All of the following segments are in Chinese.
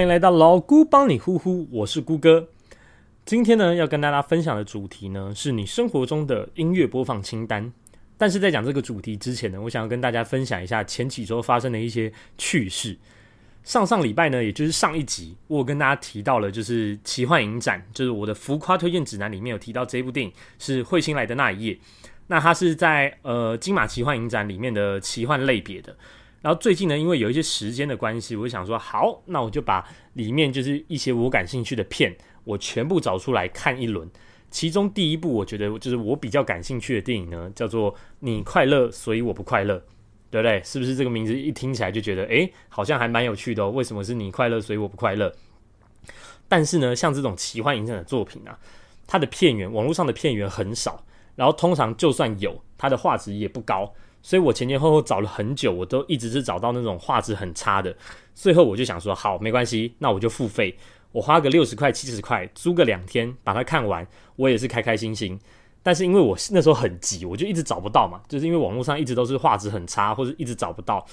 欢迎来到老姑帮你呼呼，我是姑哥。今天呢，要跟大家分享的主题呢，是你生活中的音乐播放清单。但是在讲这个主题之前呢，我想要跟大家分享一下前几周发生的一些趣事。上上礼拜呢，也就是上一集，我跟大家提到了，就是《奇幻影展》，就是我的浮夸推荐指南里面有提到这部电影是彗星来的那一夜。那它是在呃金马奇幻影展里面的奇幻类别的。然后最近呢，因为有一些时间的关系，我想说，好，那我就把里面就是一些我感兴趣的片，我全部找出来看一轮。其中第一部，我觉得就是我比较感兴趣的电影呢，叫做《你快乐，所以我不快乐》，对不对？是不是这个名字一听起来就觉得，诶，好像还蛮有趣的？为什么是你快乐，所以我不快乐？但是呢，像这种奇幻影展的作品啊，它的片源，网络上的片源很少，然后通常就算有，它的画质也不高。所以我前前后后找了很久，我都一直是找到那种画质很差的。最后我就想说，好，没关系，那我就付费，我花个六十块、七十块租个两天把它看完，我也是开开心心。但是因为我那时候很急，我就一直找不到嘛，就是因为网络上一直都是画质很差，或者一直找不到。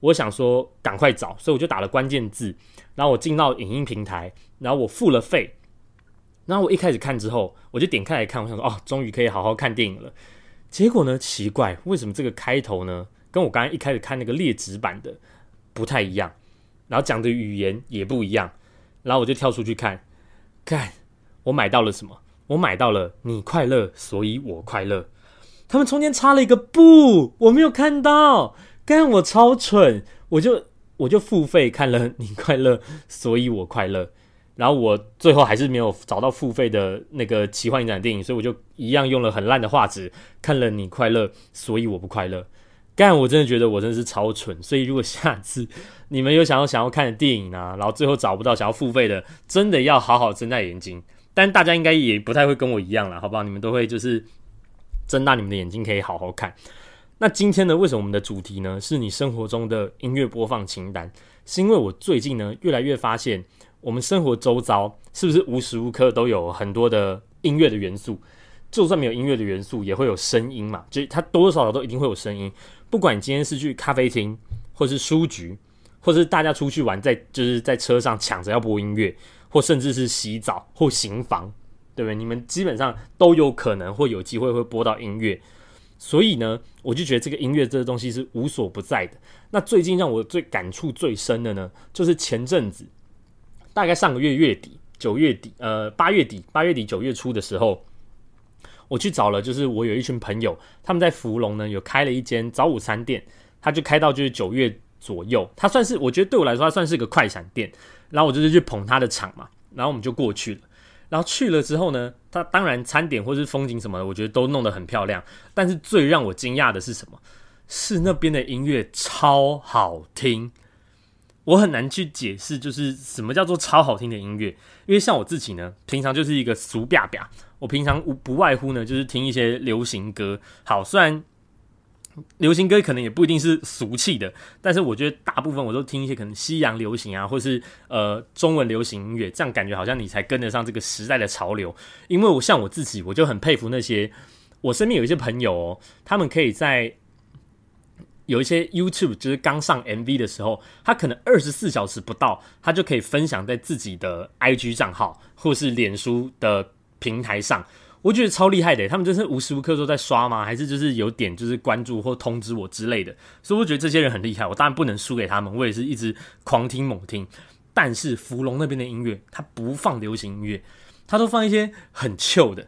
我想说赶快找，所以我就打了关键字，然后我进到影音平台，然后我付了费，然后我一开始看之后，我就点开来看，我想说，哦，终于可以好好看电影了。结果呢？奇怪，为什么这个开头呢，跟我刚刚一开始看那个劣质版的不太一样？然后讲的语言也不一样。然后我就跳出去看，看我买到了什么？我买到了你快乐，所以我快乐。他们中间插了一个不，我没有看到。干我超蠢，我就我就付费看了你快乐，所以我快乐。然后我最后还是没有找到付费的那个奇幻影展电影，所以我就一样用了很烂的画质看了你快乐，所以我不快乐。干，我真的觉得我真的是超蠢。所以如果下次你们有想要想要看的电影啊，然后最后找不到想要付费的，真的要好好睁大眼睛。但大家应该也不太会跟我一样了，好不好？你们都会就是睁大你们的眼睛，可以好好看。那今天呢，为什么我们的主题呢是你生活中的音乐播放清单？是因为我最近呢越来越发现。我们生活周遭是不是无时无刻都有很多的音乐的元素？就算没有音乐的元素，也会有声音嘛？就它多多少少都一定会有声音。不管你今天是去咖啡厅，或是书局，或是大家出去玩，在就是在车上抢着要播音乐，或甚至是洗澡或行房，对不对？你们基本上都有可能会有机会会播到音乐。所以呢，我就觉得这个音乐这个东西是无所不在的。那最近让我最感触最深的呢，就是前阵子。大概上个月月底，九月底，呃，八月底，八月底九月初的时候，我去找了，就是我有一群朋友，他们在福隆呢有开了一间早午餐店，他就开到就是九月左右，他算是我觉得对我来说，他算是个快闪店，然后我就是去捧他的场嘛，然后我们就过去了，然后去了之后呢，他当然餐点或是风景什么的，我觉得都弄得很漂亮，但是最让我惊讶的是什么？是那边的音乐超好听。我很难去解释，就是什么叫做超好听的音乐，因为像我自己呢，平常就是一个俗吧吧，我平常无不外乎呢，就是听一些流行歌。好，虽然流行歌可能也不一定是俗气的，但是我觉得大部分我都听一些可能西洋流行啊，或是呃中文流行音乐，这样感觉好像你才跟得上这个时代的潮流。因为我像我自己，我就很佩服那些我身边有一些朋友哦，他们可以在。有一些 YouTube 就是刚上 MV 的时候，他可能二十四小时不到，他就可以分享在自己的 IG 账号或是脸书的平台上，我觉得超厉害的。他们就是无时无刻都在刷吗？还是就是有点就是关注或通知我之类的？所以我觉得这些人很厉害。我当然不能输给他们，我也是一直狂听猛听。但是芙蓉那边的音乐，他不放流行音乐，他都放一些很 chill 的，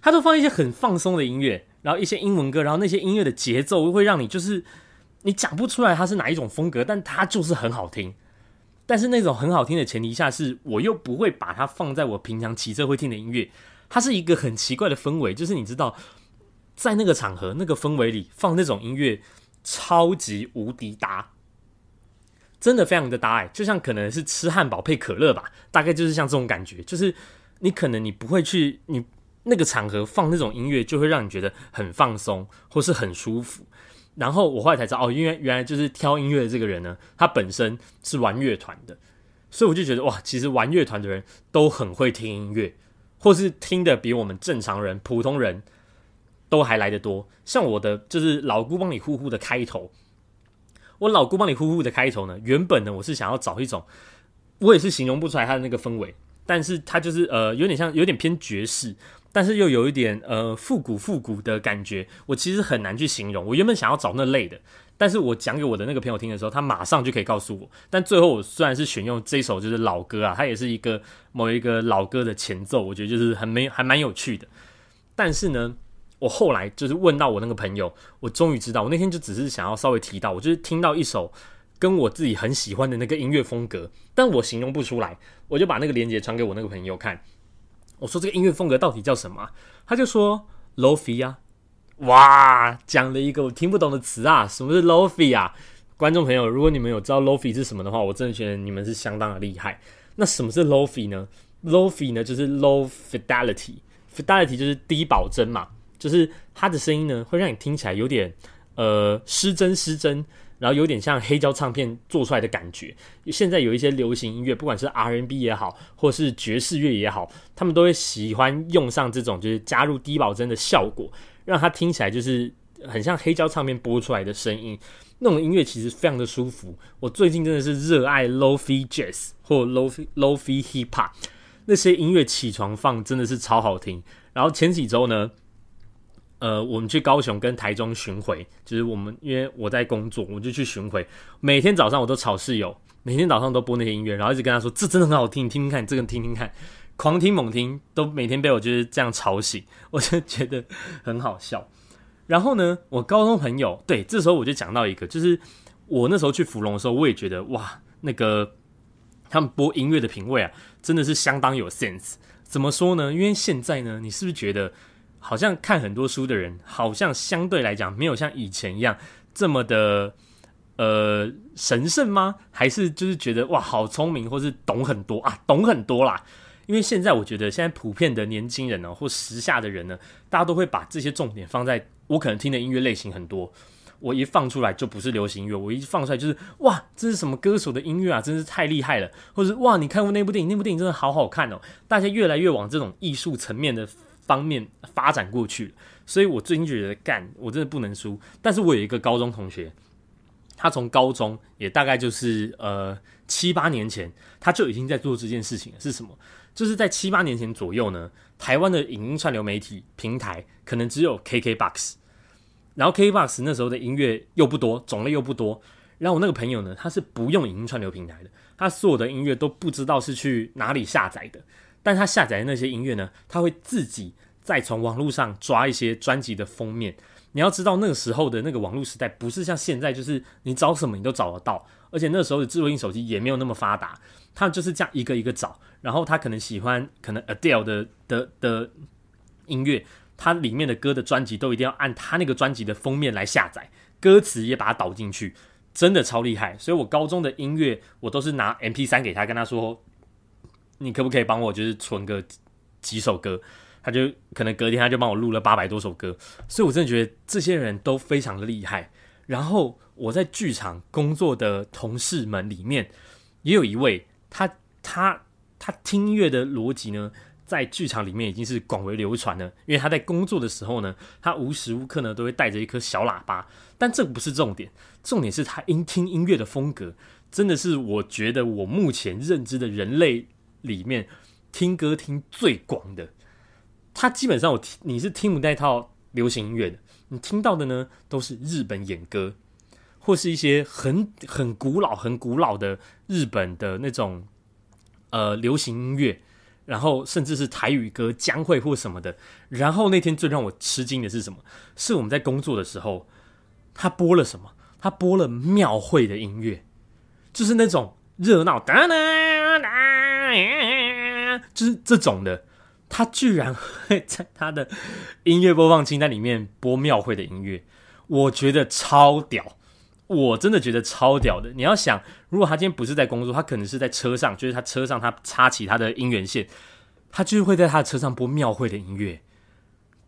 他都放一些很放松的音乐。然后一些英文歌，然后那些音乐的节奏会让你就是你讲不出来它是哪一种风格，但它就是很好听。但是那种很好听的前提下，是我又不会把它放在我平常骑车会听的音乐。它是一个很奇怪的氛围，就是你知道，在那个场合、那个氛围里放那种音乐，超级无敌搭，真的非常的搭哎！就像可能是吃汉堡配可乐吧，大概就是像这种感觉，就是你可能你不会去你。那个场合放那种音乐，就会让你觉得很放松，或是很舒服。然后我后来才知道，哦，因为原来就是挑音乐的这个人呢，他本身是玩乐团的，所以我就觉得哇，其实玩乐团的人都很会听音乐，或是听的比我们正常人、普通人都还来得多。像我的就是老姑帮你呼呼的开头，我老姑帮你呼呼的开头呢，原本呢我是想要找一种，我也是形容不出来它的那个氛围，但是它就是呃有点像有点偏爵士，但是又有一点呃复古复古的感觉，我其实很难去形容。我原本想要找那类的，但是我讲给我的那个朋友听的时候，他马上就可以告诉我。但最后我虽然是选用这首就是老歌啊，它也是一个某一个老歌的前奏，我觉得就是很没还蛮有趣的。但是呢。我后来就是问到我那个朋友，我终于知道，我那天就只是想要稍微提到，我就是听到一首跟我自己很喜欢的那个音乐风格，但我形容不出来，我就把那个链接传给我那个朋友看。我说这个音乐风格到底叫什么？他就说 lofi 啊，哇，讲了一个我听不懂的词啊，什么是 lofi 啊？观众朋友，如果你们有知道 lofi 是什么的话，我真的觉得你们是相当的厉害。那什么是 lofi 呢？lofi 呢就是 low fidelity，fidelity 就是低保真嘛。就是它的声音呢，会让你听起来有点呃失真失真，然后有点像黑胶唱片做出来的感觉。现在有一些流行音乐，不管是 R&B 也好，或是爵士乐也好，他们都会喜欢用上这种就是加入低保真的效果，让它听起来就是很像黑胶唱片播出来的声音。那种音乐其实非常的舒服。我最近真的是热爱 Lo-Fi Jazz 或 Lo-Fi Lo-Fi Hip Hop 那些音乐，起床放真的是超好听。然后前几周呢。呃，我们去高雄跟台中巡回，就是我们因为我在工作，我就去巡回。每天早上我都吵室友，每天早上都播那些音乐，然后一直跟他说：“这真的很好听，听听看，这个听听看，狂听猛听，都每天被我就是这样吵醒，我就觉得很好笑。”然后呢，我高中朋友对，这时候我就讲到一个，就是我那时候去芙蓉的时候，我也觉得哇，那个他们播音乐的品味啊，真的是相当有 sense。怎么说呢？因为现在呢，你是不是觉得？好像看很多书的人，好像相对来讲没有像以前一样这么的呃神圣吗？还是就是觉得哇好聪明，或是懂很多啊，懂很多啦。因为现在我觉得现在普遍的年轻人呢，或时下的人呢，大家都会把这些重点放在我可能听的音乐类型很多，我一放出来就不是流行音乐，我一放出来就是哇这是什么歌手的音乐啊，真是太厉害了，或者哇你看过那部电影，那部电影真的好好看哦，大家越来越往这种艺术层面的。方面发展过去，所以我最近觉得干，我真的不能输。但是我有一个高中同学，他从高中也大概就是呃七八年前，他就已经在做这件事情是什么？就是在七八年前左右呢，台湾的影音串流媒体平台可能只有 KKBOX，然后 KKBOX 那时候的音乐又不多，种类又不多。然后我那个朋友呢，他是不用影音串流平台的，他所有的音乐都不知道是去哪里下载的。但他下载的那些音乐呢，他会自己再从网络上抓一些专辑的封面。你要知道，那个时候的那个网络时代不是像现在，就是你找什么你都找得到。而且那时候的智慧型手机也没有那么发达，他就是这样一个一个找。然后他可能喜欢可能 Adele 的的的音乐，它里面的歌的专辑都一定要按他那个专辑的封面来下载，歌词也把它导进去，真的超厉害。所以我高中的音乐，我都是拿 MP 三给他，跟他说。你可不可以帮我就是存个几首歌？他就可能隔天他就帮我录了八百多首歌，所以我真的觉得这些人都非常的厉害。然后我在剧场工作的同事们里面，也有一位，他他他听音乐的逻辑呢，在剧场里面已经是广为流传了。因为他在工作的时候呢，他无时无刻呢都会带着一颗小喇叭。但这不是重点，重点是他音听音乐的风格，真的是我觉得我目前认知的人类。里面听歌听最广的，他基本上我听你是听不那套流行音乐的，你听到的呢都是日本演歌，或是一些很很古老很古老的日本的那种呃流行音乐，然后甚至是台语歌、江会或什么的。然后那天最让我吃惊的是什么？是我们在工作的时候，他播了什么？他播了庙会的音乐，就是那种热闹哒哒 就是这种的，他居然会在他的音乐播放清单里面播庙会的音乐，我觉得超屌，我真的觉得超屌的。你要想，如果他今天不是在工作，他可能是在车上，就是他车上他插起他的音源线，他就是会在他的车上播庙会的音乐，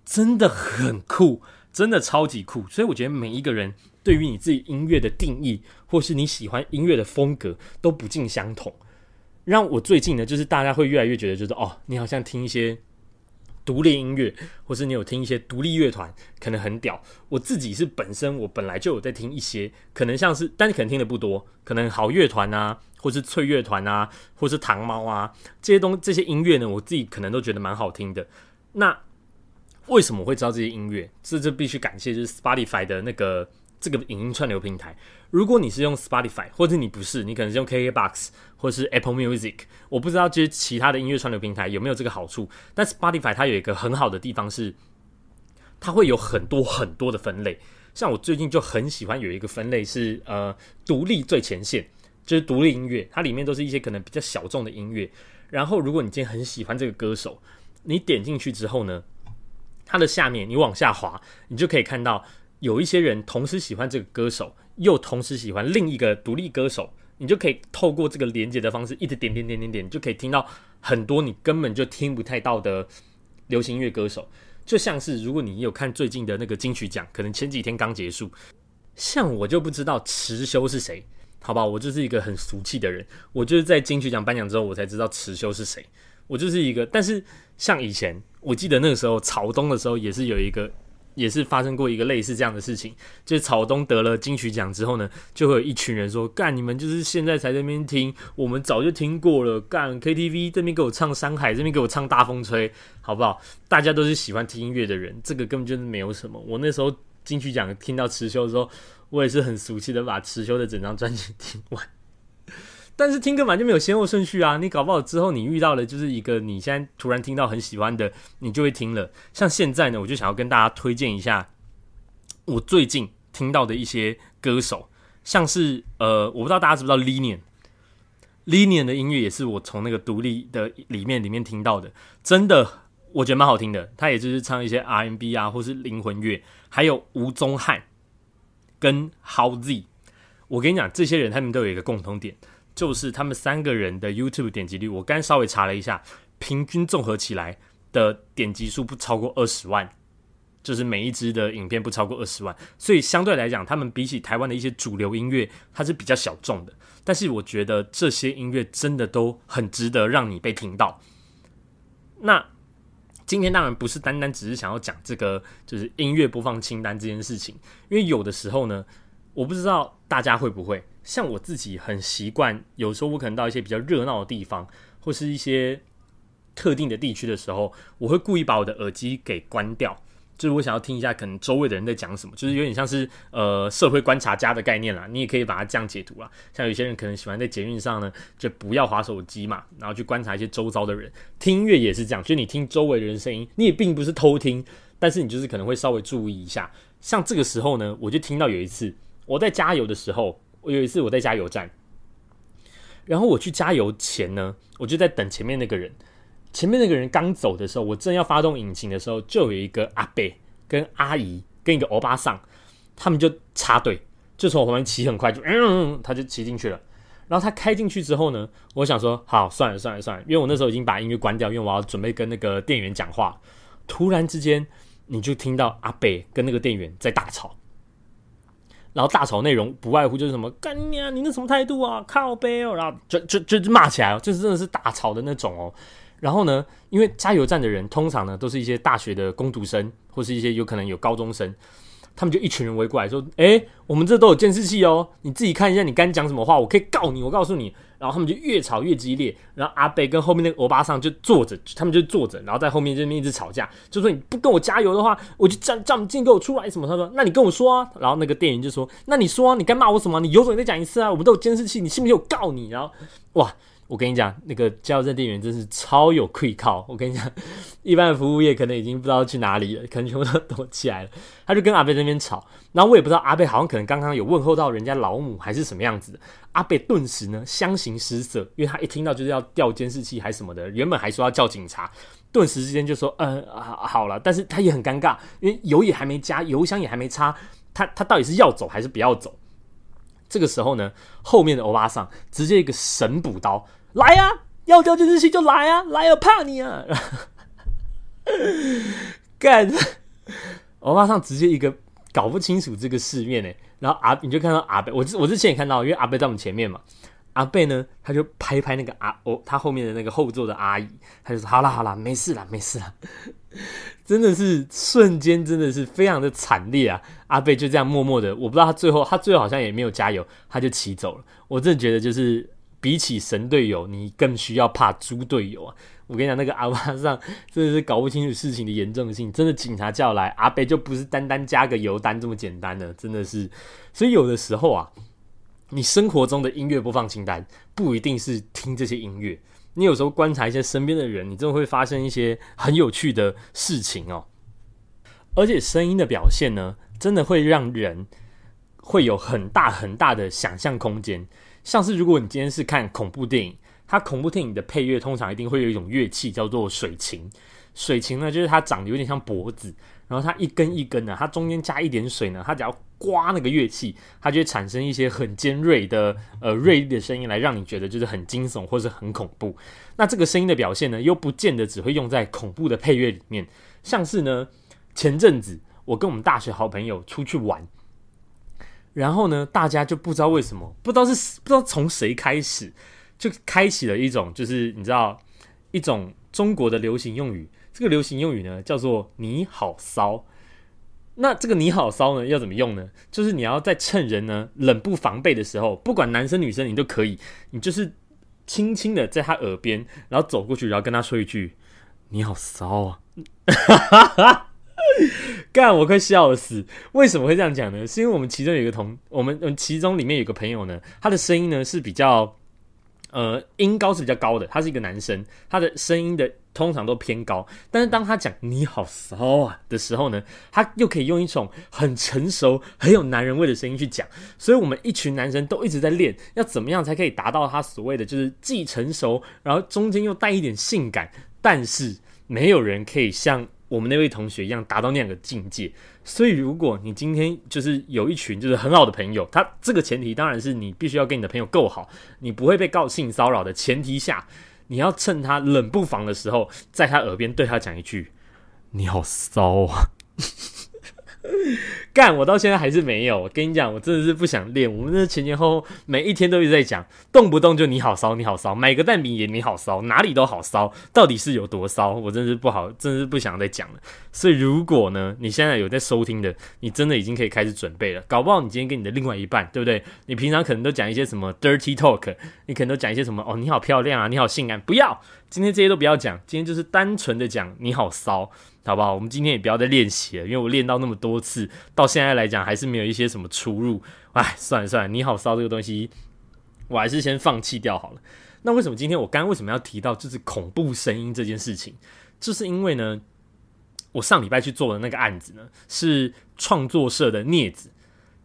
真的很酷，真的超级酷。所以我觉得每一个人对于你自己音乐的定义，或是你喜欢音乐的风格，都不尽相同。让我最近呢，就是大家会越来越觉得，就是哦，你好像听一些独立音乐，或是你有听一些独立乐团，可能很屌。我自己是本身我本来就有在听一些，可能像是，但是可能听的不多，可能好乐团啊，或是脆乐团啊，或是糖猫啊这些东这些音乐呢，我自己可能都觉得蛮好听的。那为什么会知道这些音乐？这这必须感谢就是 Spotify 的那个这个影音串流平台。如果你是用 Spotify，或者你不是，你可能是用 KKBox 或是 Apple Music，我不知道这些其他的音乐串流平台有没有这个好处。但 Spotify 它有一个很好的地方是，它会有很多很多的分类。像我最近就很喜欢有一个分类是呃独立最前线，就是独立音乐，它里面都是一些可能比较小众的音乐。然后如果你今天很喜欢这个歌手，你点进去之后呢？它的下面，你往下滑，你就可以看到有一些人同时喜欢这个歌手，又同时喜欢另一个独立歌手。你就可以透过这个连接的方式，一直点点点点点，就可以听到很多你根本就听不太到的流行音乐歌手。就像是如果你有看最近的那个金曲奖，可能前几天刚结束，像我就不知道池修是谁，好吧，我就是一个很俗气的人，我就是在金曲奖颁奖之后，我才知道池修是谁。我就是一个，但是像以前，我记得那个时候草东的时候，也是有一个，也是发生过一个类似这样的事情。就是草东得了金曲奖之后呢，就会有一群人说：“干，你们就是现在才在那边听，我们早就听过了。干 KTV 这边给我唱《山海》，这边给我唱《大风吹》，好不好？大家都是喜欢听音乐的人，这个根本就是没有什么。我那时候金曲奖听到辞修的时候，我也是很俗气的把辞修的整张专辑听完。”但是听歌本来就没有先后顺序啊！你搞不好之后你遇到了就是一个你现在突然听到很喜欢的，你就会听了。像现在呢，我就想要跟大家推荐一下我最近听到的一些歌手，像是呃，我不知道大家知不知道 Linian，Linian 的音乐也是我从那个独立的里面里面听到的，真的我觉得蛮好听的。他也就是唱一些 R&B 啊，或是灵魂乐，还有吴宗翰跟 How Z。我跟你讲，这些人他们都有一个共同点。就是他们三个人的 YouTube 点击率，我刚稍微查了一下，平均综合起来的点击数不超过二十万，就是每一支的影片不超过二十万，所以相对来讲，他们比起台湾的一些主流音乐，它是比较小众的。但是我觉得这些音乐真的都很值得让你被听到。那今天当然不是单单只是想要讲这个，就是音乐播放清单这件事情，因为有的时候呢，我不知道大家会不会。像我自己很习惯，有时候我可能到一些比较热闹的地方，或是一些特定的地区的时候，我会故意把我的耳机给关掉，就是我想要听一下可能周围的人在讲什么，就是有点像是呃社会观察家的概念啦。你也可以把它这样解读啊。像有些人可能喜欢在捷运上呢，就不要划手机嘛，然后去观察一些周遭的人。听音乐也是这样，就你听周围的人声音，你也并不是偷听，但是你就是可能会稍微注意一下。像这个时候呢，我就听到有一次我在加油的时候。我有一次我在加油站，然后我去加油前呢，我就在等前面那个人。前面那个人刚走的时候，我正要发动引擎的时候，就有一个阿伯跟阿姨跟一个欧巴桑，他们就插队，就从我旁边骑很快，就嗯，他就骑进去了。然后他开进去之后呢，我想说好算了算了算了，因为我那时候已经把音乐关掉，因为我要准备跟那个店员讲话。突然之间，你就听到阿北跟那个店员在大吵。然后大吵内容不外乎就是什么干你啊，你那什么态度啊，靠背哦，然后就就就骂起来，就是真的是大吵的那种哦。然后呢，因为加油站的人通常呢都是一些大学的工读生，或是一些有可能有高中生。他们就一群人围过来说：“哎，我们这都有监视器哦，你自己看一下，你刚讲什么话，我可以告你。我告诉你。”然后他们就越吵越激烈，然后阿贝跟后面那个欧巴桑就坐着，他们就坐着，然后在后面这边一直吵架，就说：“你不跟我加油的话，我就站站不进给我出来什么？”他说：“那你跟我说啊。”然后那个店员就说：“那你说，你该骂我什么？你有种你再讲一次啊！我们都有监视器，你信不信我告你？”然后哇。我跟你讲，那个加油站店员真是超有愧靠。我跟你讲，一般的服务业可能已经不知道去哪里了，可能全部都躲起来了。他就跟阿贝那边吵，然后我也不知道阿贝好像可能刚刚有问候到人家老母还是什么样子。阿贝顿时呢相形失色，因为他一听到就是要调监视器还是什么的，原本还说要叫警察，顿时之间就说嗯好了，但是他也很尴尬，因为油也还没加，油箱也还没插，他他到底是要走还是不要走？这个时候呢，后面的欧巴桑直接一个神补刀。来呀，要掉监视器就来啊！来啊，怕你啊！干，欧巴桑直接一个搞不清楚这个世面呢。然后阿，你就看到阿贝，我我之前也看到，因为阿贝在我们前面嘛。阿贝呢，他就拍拍那个阿哦，他后面的那个后座的阿姨，他就说：“好啦好啦，没事啦没事啦。”真的是瞬间，真的是非常的惨烈啊！阿贝就这样默默的，我不知道他最后，他最后好像也没有加油，他就骑走了。我真的觉得，就是比起神队友，你更需要怕猪队友啊！我跟你讲，那个阿巴上真的是搞不清楚事情的严重性，真的警察叫来，阿贝就不是单单加个油单这么简单的，真的是。所以有的时候啊。你生活中的音乐播放清单不一定是听这些音乐，你有时候观察一些身边的人，你真的会发生一些很有趣的事情哦。而且声音的表现呢，真的会让人会有很大很大的想象空间。像是如果你今天是看恐怖电影，它恐怖电影的配乐通常一定会有一种乐器叫做水琴。水琴呢，就是它长得有点像脖子，然后它一根一根的，它中间加一点水呢，它只要刮那个乐器，它就会产生一些很尖锐的呃锐利的声音，来让你觉得就是很惊悚或者很恐怖。那这个声音的表现呢，又不见得只会用在恐怖的配乐里面，像是呢前阵子我跟我们大学好朋友出去玩，然后呢大家就不知道为什么，不知道是不知道从谁开始，就开启了一种就是你知道一种中国的流行用语。这个流行用语呢，叫做“你好骚”。那这个“你好骚”呢，要怎么用呢？就是你要在趁人呢冷不防备的时候，不管男生女生，你都可以，你就是轻轻的在他耳边，然后走过去，然后跟他说一句“你好骚啊”。干，我快笑死！为什么会这样讲呢？是因为我们其中有一个同，我们嗯，其中里面有个朋友呢，他的声音呢是比较。呃，音高是比较高的，他是一个男生，他的声音的通常都偏高。但是当他讲“你好骚啊”的时候呢，他又可以用一种很成熟、很有男人味的声音去讲。所以我们一群男生都一直在练，要怎么样才可以达到他所谓的就是既成熟，然后中间又带一点性感，但是没有人可以像。我们那位同学一样达到那样的境界，所以如果你今天就是有一群就是很好的朋友，他这个前提当然是你必须要跟你的朋友够好，你不会被告性骚扰的前提下，你要趁他冷不防的时候，在他耳边对他讲一句：“你好骚啊。” 干，我到现在还是没有。我跟你讲，我真的是不想练。我们这前前后后每一天都一直在讲，动不动就你好骚，你好骚，买个蛋饼也你好骚，哪里都好骚，到底是有多骚？我真是不好，真是不想再讲了。所以如果呢，你现在有在收听的，你真的已经可以开始准备了。搞不好你今天跟你的另外一半，对不对？你平常可能都讲一些什么 dirty talk，你可能都讲一些什么哦，你好漂亮啊，你好性感。不要，今天这些都不要讲，今天就是单纯的讲你好骚。好不好？我们今天也不要再练习了，因为我练到那么多次，到现在来讲还是没有一些什么出入。哎，算了算了，你好骚这个东西，我还是先放弃掉好了。那为什么今天我刚刚为什么要提到就是恐怖声音这件事情？就是因为呢，我上礼拜去做的那个案子呢，是创作社的镊子，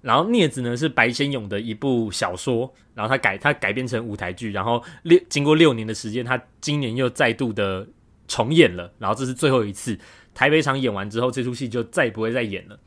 然后镊子呢是白先勇的一部小说，然后他改他改编成舞台剧，然后六经过六年的时间，他今年又再度的重演了，然后这是最后一次。台北场演完之后，这出戏就再也不会再演了。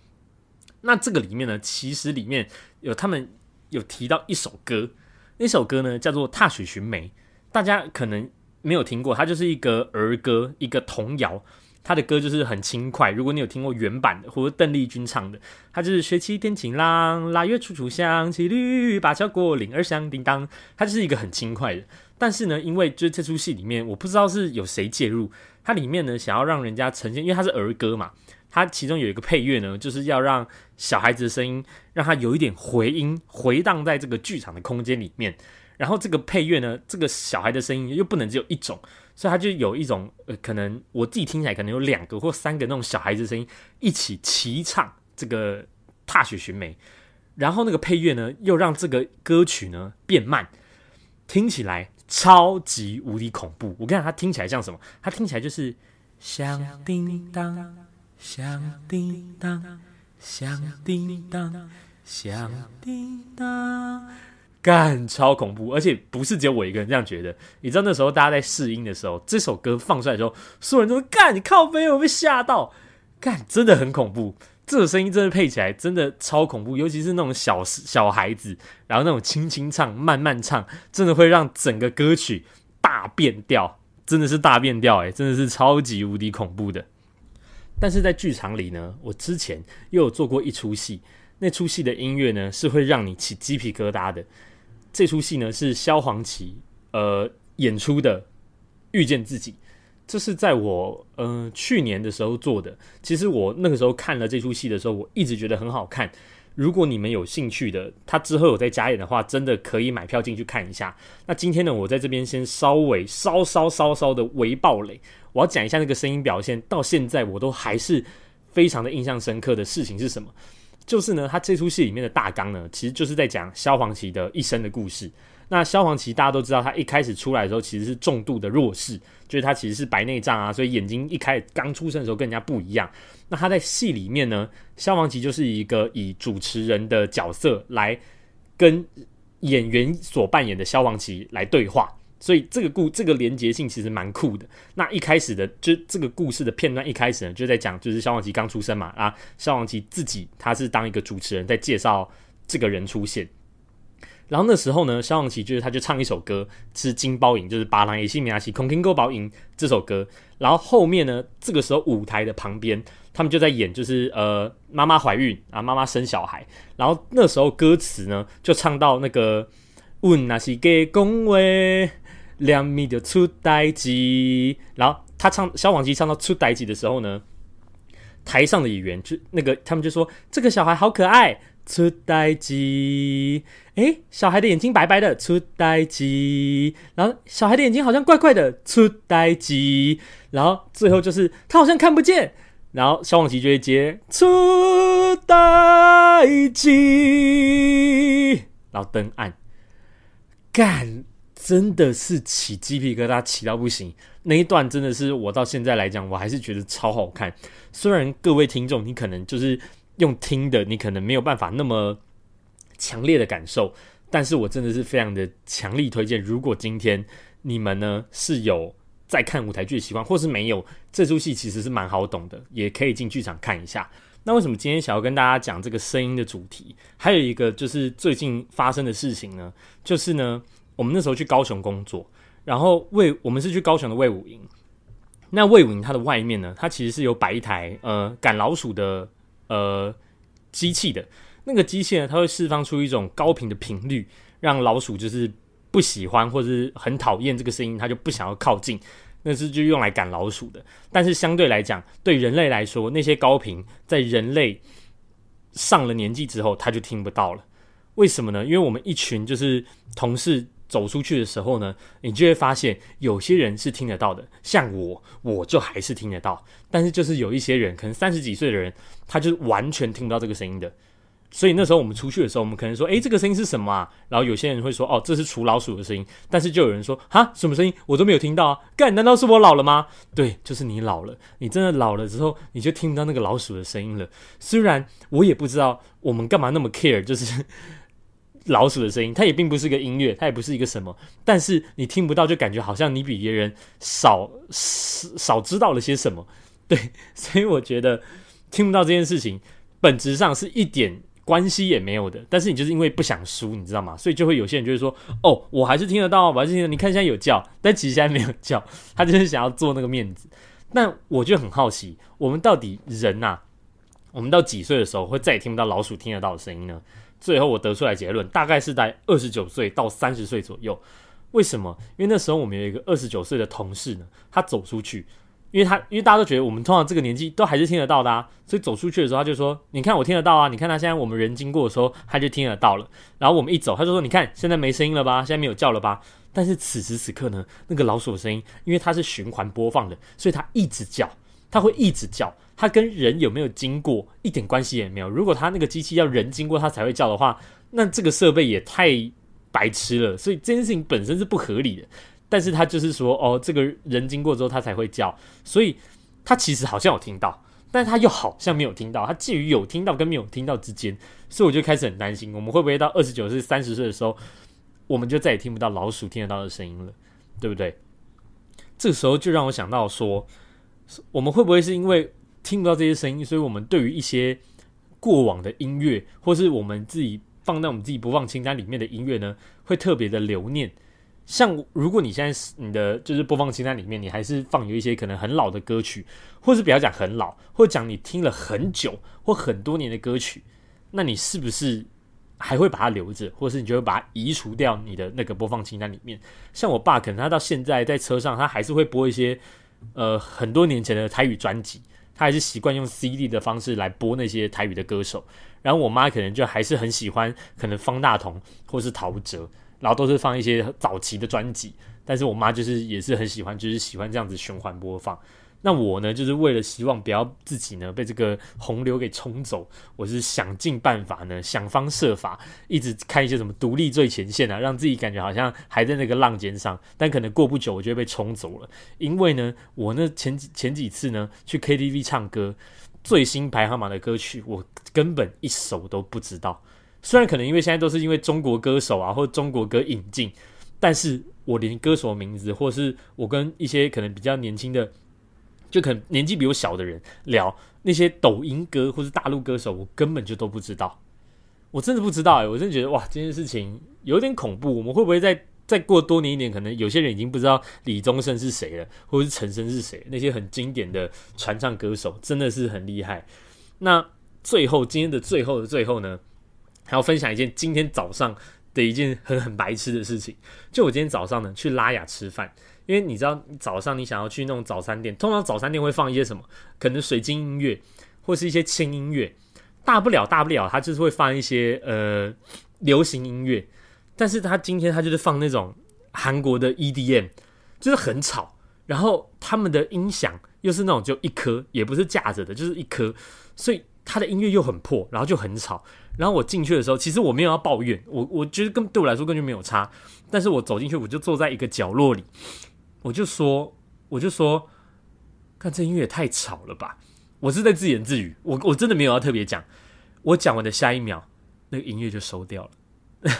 那这个里面呢，其实里面有他们有提到一首歌，那首歌呢叫做《踏雪寻梅》，大家可能没有听过，它就是一个儿歌，一个童谣。它的歌就是很轻快。如果你有听过原版的，或者邓丽君唱的，它就是雪起天晴朗，腊月处处香，七律八桥过岭儿响叮当。它就是一个很轻快的。但是呢，因为就是这出戏里面，我不知道是有谁介入。它里面呢，想要让人家呈现，因为它是儿歌嘛，它其中有一个配乐呢，就是要让小孩子的声音，让它有一点回音回荡在这个剧场的空间里面。然后这个配乐呢，这个小孩的声音又不能只有一种，所以它就有一种呃，可能我自己听起来可能有两个或三个那种小孩子声音一起齐唱这个《踏雪寻梅》，然后那个配乐呢，又让这个歌曲呢变慢，听起来。超级无敌恐怖！我跟你讲，它听起来像什么？它听起来就是响叮当，响叮当，响叮当，响叮当，干超恐怖！而且不是只有我一个人这样觉得。你知道那时候大家在试音的时候，这首歌放出来的时候，所有人都干，你靠背，我被吓到，干真的很恐怖。这个声音真的配起来真的超恐怖，尤其是那种小小孩子，然后那种轻轻唱、慢慢唱，真的会让整个歌曲大变调，真的是大变调诶，真的是超级无敌恐怖的。但是在剧场里呢，我之前又有做过一出戏，那出戏的音乐呢是会让你起鸡皮疙瘩的。这出戏呢是萧煌奇呃演出的《遇见自己》，这是在我呃去年的时候做的。其实我那个时候看了这出戏的时候，我一直觉得很好看。如果你们有兴趣的，他之后有在加演的话，真的可以买票进去看一下。那今天呢，我在这边先稍微稍稍稍稍的微暴雷，我要讲一下那个声音表现，到现在我都还是非常的印象深刻的事情是什么？就是呢，他这出戏里面的大纲呢，其实就是在讲萧煌奇的一生的故事。那萧煌奇大家都知道，他一开始出来的时候其实是重度的弱视，就是他其实是白内障啊，所以眼睛一开刚出生的时候跟人家不一样。那他在戏里面呢，萧煌奇就是一个以主持人的角色来跟演员所扮演的萧煌奇来对话，所以这个故这个连结性其实蛮酷的。那一开始的就这个故事的片段一开始呢，就在讲就是萧煌奇刚出生嘛啊，萧煌奇自己他是当一个主持人在介绍这个人出现。然后那时候呢，萧煌奇就是他就唱一首歌，是金包银，就是《巴郎也西米亚西空听歌包银》这首歌。然后后面呢，这个时候舞台的旁边，他们就在演，就是呃妈妈怀孕啊，妈妈生小孩。然后那时候歌词呢，就唱到那个问那是给恭维两米的出代机。然后他唱萧煌奇唱到出代机的时候呢，台上的演员就那个他们就说这个小孩好可爱。出呆机，诶，小孩的眼睛白白的，出呆机。然后小孩的眼睛好像怪怪的，出呆机。然后最后就是他好像看不见，然后消防旗就会接出呆机。然后灯暗，干，真的是起鸡皮疙瘩，起到不行。那一段真的是我到现在来讲，我还是觉得超好看。虽然各位听众，你可能就是。用听的，你可能没有办法那么强烈的感受，但是我真的是非常的强力推荐。如果今天你们呢是有在看舞台剧的习惯，或是没有，这出戏其实是蛮好懂的，也可以进剧场看一下。那为什么今天想要跟大家讲这个声音的主题？还有一个就是最近发生的事情呢，就是呢，我们那时候去高雄工作，然后魏我们是去高雄的魏武营，那魏武营它的外面呢，它其实是有摆一台呃赶老鼠的。呃，机器的那个机器呢，它会释放出一种高频的频率，让老鼠就是不喜欢或者是很讨厌这个声音，它就不想要靠近。那是就用来赶老鼠的。但是相对来讲，对人类来说，那些高频在人类上了年纪之后，它就听不到了。为什么呢？因为我们一群就是同事。走出去的时候呢，你就会发现有些人是听得到的，像我，我就还是听得到。但是就是有一些人，可能三十几岁的人，他就完全听不到这个声音的。所以那时候我们出去的时候，我们可能说：“诶，这个声音是什么啊？”然后有些人会说：“哦，这是除老鼠的声音。”但是就有人说：“哈，什么声音？我都没有听到啊！干，难道是我老了吗？”对，就是你老了，你真的老了之后，你就听不到那个老鼠的声音了。虽然我也不知道我们干嘛那么 care，就是。老鼠的声音，它也并不是一个音乐，它也不是一个什么，但是你听不到，就感觉好像你比别人少少知道了些什么，对，所以我觉得听不到这件事情，本质上是一点关系也没有的，但是你就是因为不想输，你知道吗？所以就会有些人就会说，哦，我还是听得到，我还是听得，你看现在有叫，但其实现在没有叫，他就是想要做那个面子。那我就很好奇，我们到底人呐，我们到几岁的时候会再也听不到老鼠听得到的声音呢？最后我得出来结论，大概是在二十九岁到三十岁左右。为什么？因为那时候我们有一个二十九岁的同事呢，他走出去，因为他因为大家都觉得我们通常这个年纪都还是听得到的啊，所以走出去的时候他就说：“你看我听得到啊，你看他现在我们人经过的时候他就听得到了。”然后我们一走，他就说：“你看现在没声音了吧？现在没有叫了吧？”但是此时此刻呢，那个老鼠的声音，因为它是循环播放的，所以它一直叫。它会一直叫，它跟人有没有经过一点关系也没有。如果它那个机器要人经过它才会叫的话，那这个设备也太白痴了。所以这件事情本身是不合理的。但是它就是说，哦，这个人经过之后它才会叫，所以它其实好像有听到，但是它又好像没有听到，它介于有听到跟没有听到之间。所以我就开始很担心，我们会不会到二十九岁、三十岁的时候，我们就再也听不到老鼠听得到的声音了，对不对？这个时候就让我想到说。我们会不会是因为听不到这些声音，所以我们对于一些过往的音乐，或是我们自己放在我们自己播放清单里面的音乐呢，会特别的留念？像如果你现在你的就是播放清单里面，你还是放有一些可能很老的歌曲，或是不要讲很老，或者讲你听了很久或很多年的歌曲，那你是不是还会把它留着，或是你就会把它移除掉你的那个播放清单里面。像我爸，可能他到现在在车上，他还是会播一些呃很多年前的台语专辑，他还是习惯用 CD 的方式来播那些台语的歌手。然后我妈可能就还是很喜欢可能方大同或是陶喆，然后都是放一些早期的专辑。但是我妈就是也是很喜欢，就是喜欢这样子循环播放。那我呢，就是为了希望不要自己呢被这个洪流给冲走，我是想尽办法呢，想方设法，一直看一些什么独立最前线啊，让自己感觉好像还在那个浪尖上。但可能过不久，我就会被冲走了。因为呢，我那前几前几次呢去 KTV 唱歌，最新排行榜的歌曲，我根本一首都不知道。虽然可能因为现在都是因为中国歌手啊或中国歌引进，但是我连歌手名字，或是我跟一些可能比较年轻的。就可能年纪比我小的人聊那些抖音歌或是大陆歌手，我根本就都不知道，我真的不知道哎，我真的觉得哇，这件事情有点恐怖。我们会不会再再过多年一点，可能有些人已经不知道李宗盛是谁了，或者是陈升是谁？那些很经典的传唱歌手真的是很厉害。那最后今天的最后的最后呢，还要分享一件今天早上的一件很很白痴的事情。就我今天早上呢去拉雅吃饭。因为你知道，早上你想要去那种早餐店，通常早餐店会放一些什么？可能水晶音乐，或是一些轻音乐。大不了，大不了，他就是会放一些呃流行音乐。但是他今天他就是放那种韩国的 EDM，就是很吵。然后他们的音响又是那种就一颗，也不是架着的，就是一颗，所以他的音乐又很破，然后就很吵。然后我进去的时候，其实我没有要抱怨，我我觉得跟对我来说根本就没有差。但是我走进去，我就坐在一个角落里。我就说，我就说，看这音乐也太吵了吧！我是在自言自语，我我真的没有要特别讲。我讲完的下一秒，那个音乐就收掉了。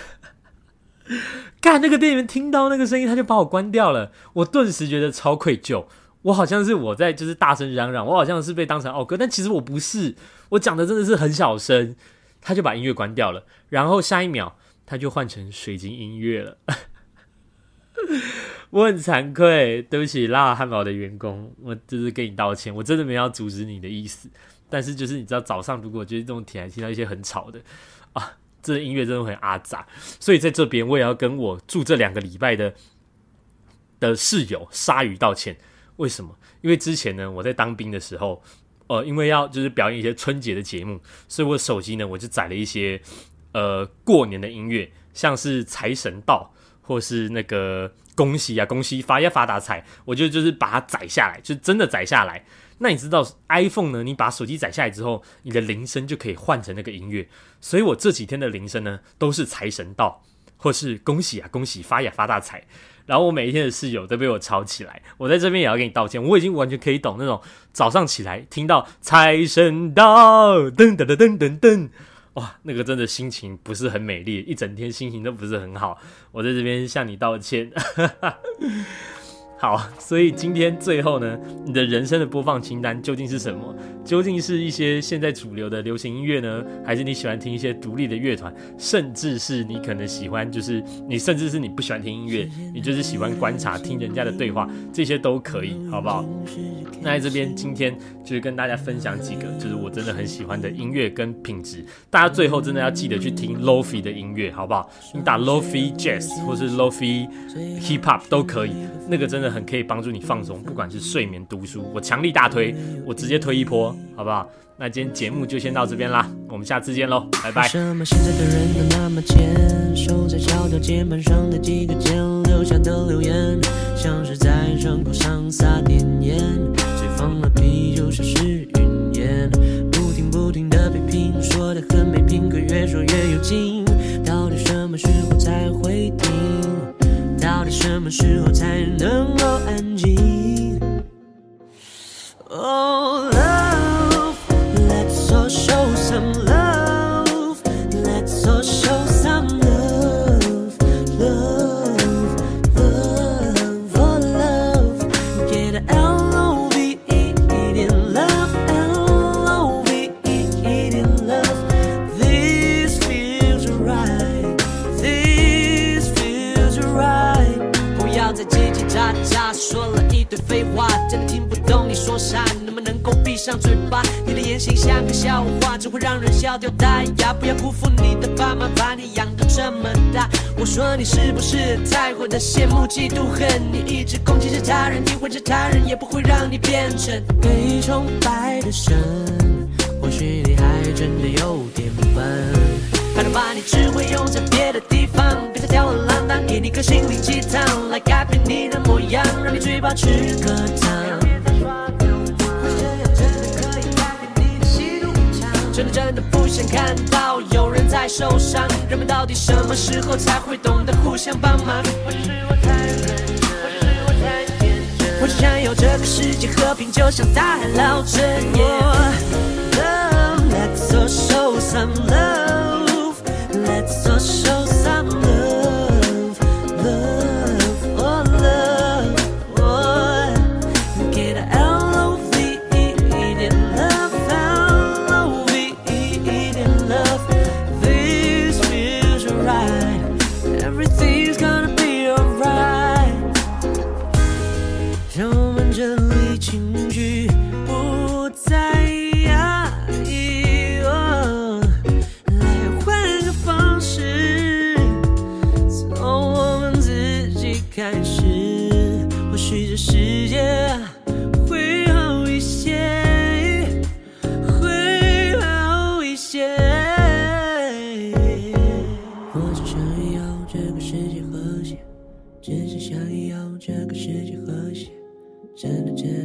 干，那个店员听到那个声音，他就把我关掉了。我顿时觉得超愧疚，我好像是我在就是大声嚷嚷，我好像是被当成奥哥，但其实我不是，我讲的真的是很小声。他就把音乐关掉了，然后下一秒他就换成水晶音乐了。我很惭愧，对不起辣汉堡的员工，我就是跟你道歉，我真的没有阻止你的意思。但是就是你知道，早上如果就是这种听听到一些很吵的啊，这音乐真的很阿杂，所以在这边我也要跟我住这两个礼拜的的室友鲨鱼道歉。为什么？因为之前呢，我在当兵的时候，呃，因为要就是表演一些春节的节目，所以我手机呢我就载了一些呃过年的音乐，像是财神到。或是那个恭喜啊，恭喜发呀发大财，我觉得就是把它载下来，就真的载下来。那你知道 iPhone 呢？你把手机载下来之后，你的铃声就可以换成那个音乐。所以我这几天的铃声呢，都是财神到，或是恭喜啊，恭喜发呀发大财。然后我每一天的室友都被我吵起来，我在这边也要给你道歉。我已经完全可以懂那种早上起来听到财神到，噔噔噔噔噔噔。哇，那个真的心情不是很美丽，一整天心情都不是很好。我在这边向你道歉。好，所以今天最后呢，你的人生的播放清单究竟是什么？究竟是一些现在主流的流行音乐呢，还是你喜欢听一些独立的乐团，甚至是你可能喜欢，就是你甚至是你不喜欢听音乐，你就是喜欢观察听人家的对话，这些都可以，好不好？那在这边今天就是跟大家分享几个，就是我真的很喜欢的音乐跟品质。大家最后真的要记得去听 lofi 的音乐，好不好？你打 lofi jazz 或是 lofi hip hop 都可以，那个真的。很可以帮助你放松，不管是睡眠、读书，我强力大推，我直接推一波，好不好？那今天节目就先到这边啦，我们下次见喽，拜拜。什么现在的人都那么贱，守在键盘上的几个键留下的留言，像是在伤口上撒点盐，谁放了屁就像是云烟，不停不停的批评，说的很没品，可越说越有劲，到底什么时候才会停？到底什么时候才能够安静？Oh 掉大牙。不要辜负你的爸妈，把你养得这么大。我说你是不是太过的羡慕嫉妒恨？你一直攻击着他人，诋毁着他人，也不会让你变成被崇拜的神。或许你还真的有点笨，他能把你智慧用在别的地方，别再吊儿郎当，给你个心灵鸡汤来改变你的模样，让你嘴巴吃颗糖。真的真的不想看到有人在受伤，人们到底什么时候才会懂得互相帮忙？或者是我太认真，或者是我太天真，我只想要这个世界和平，就像大海捞针。Love, let's also some love, 个世界和谐。真的真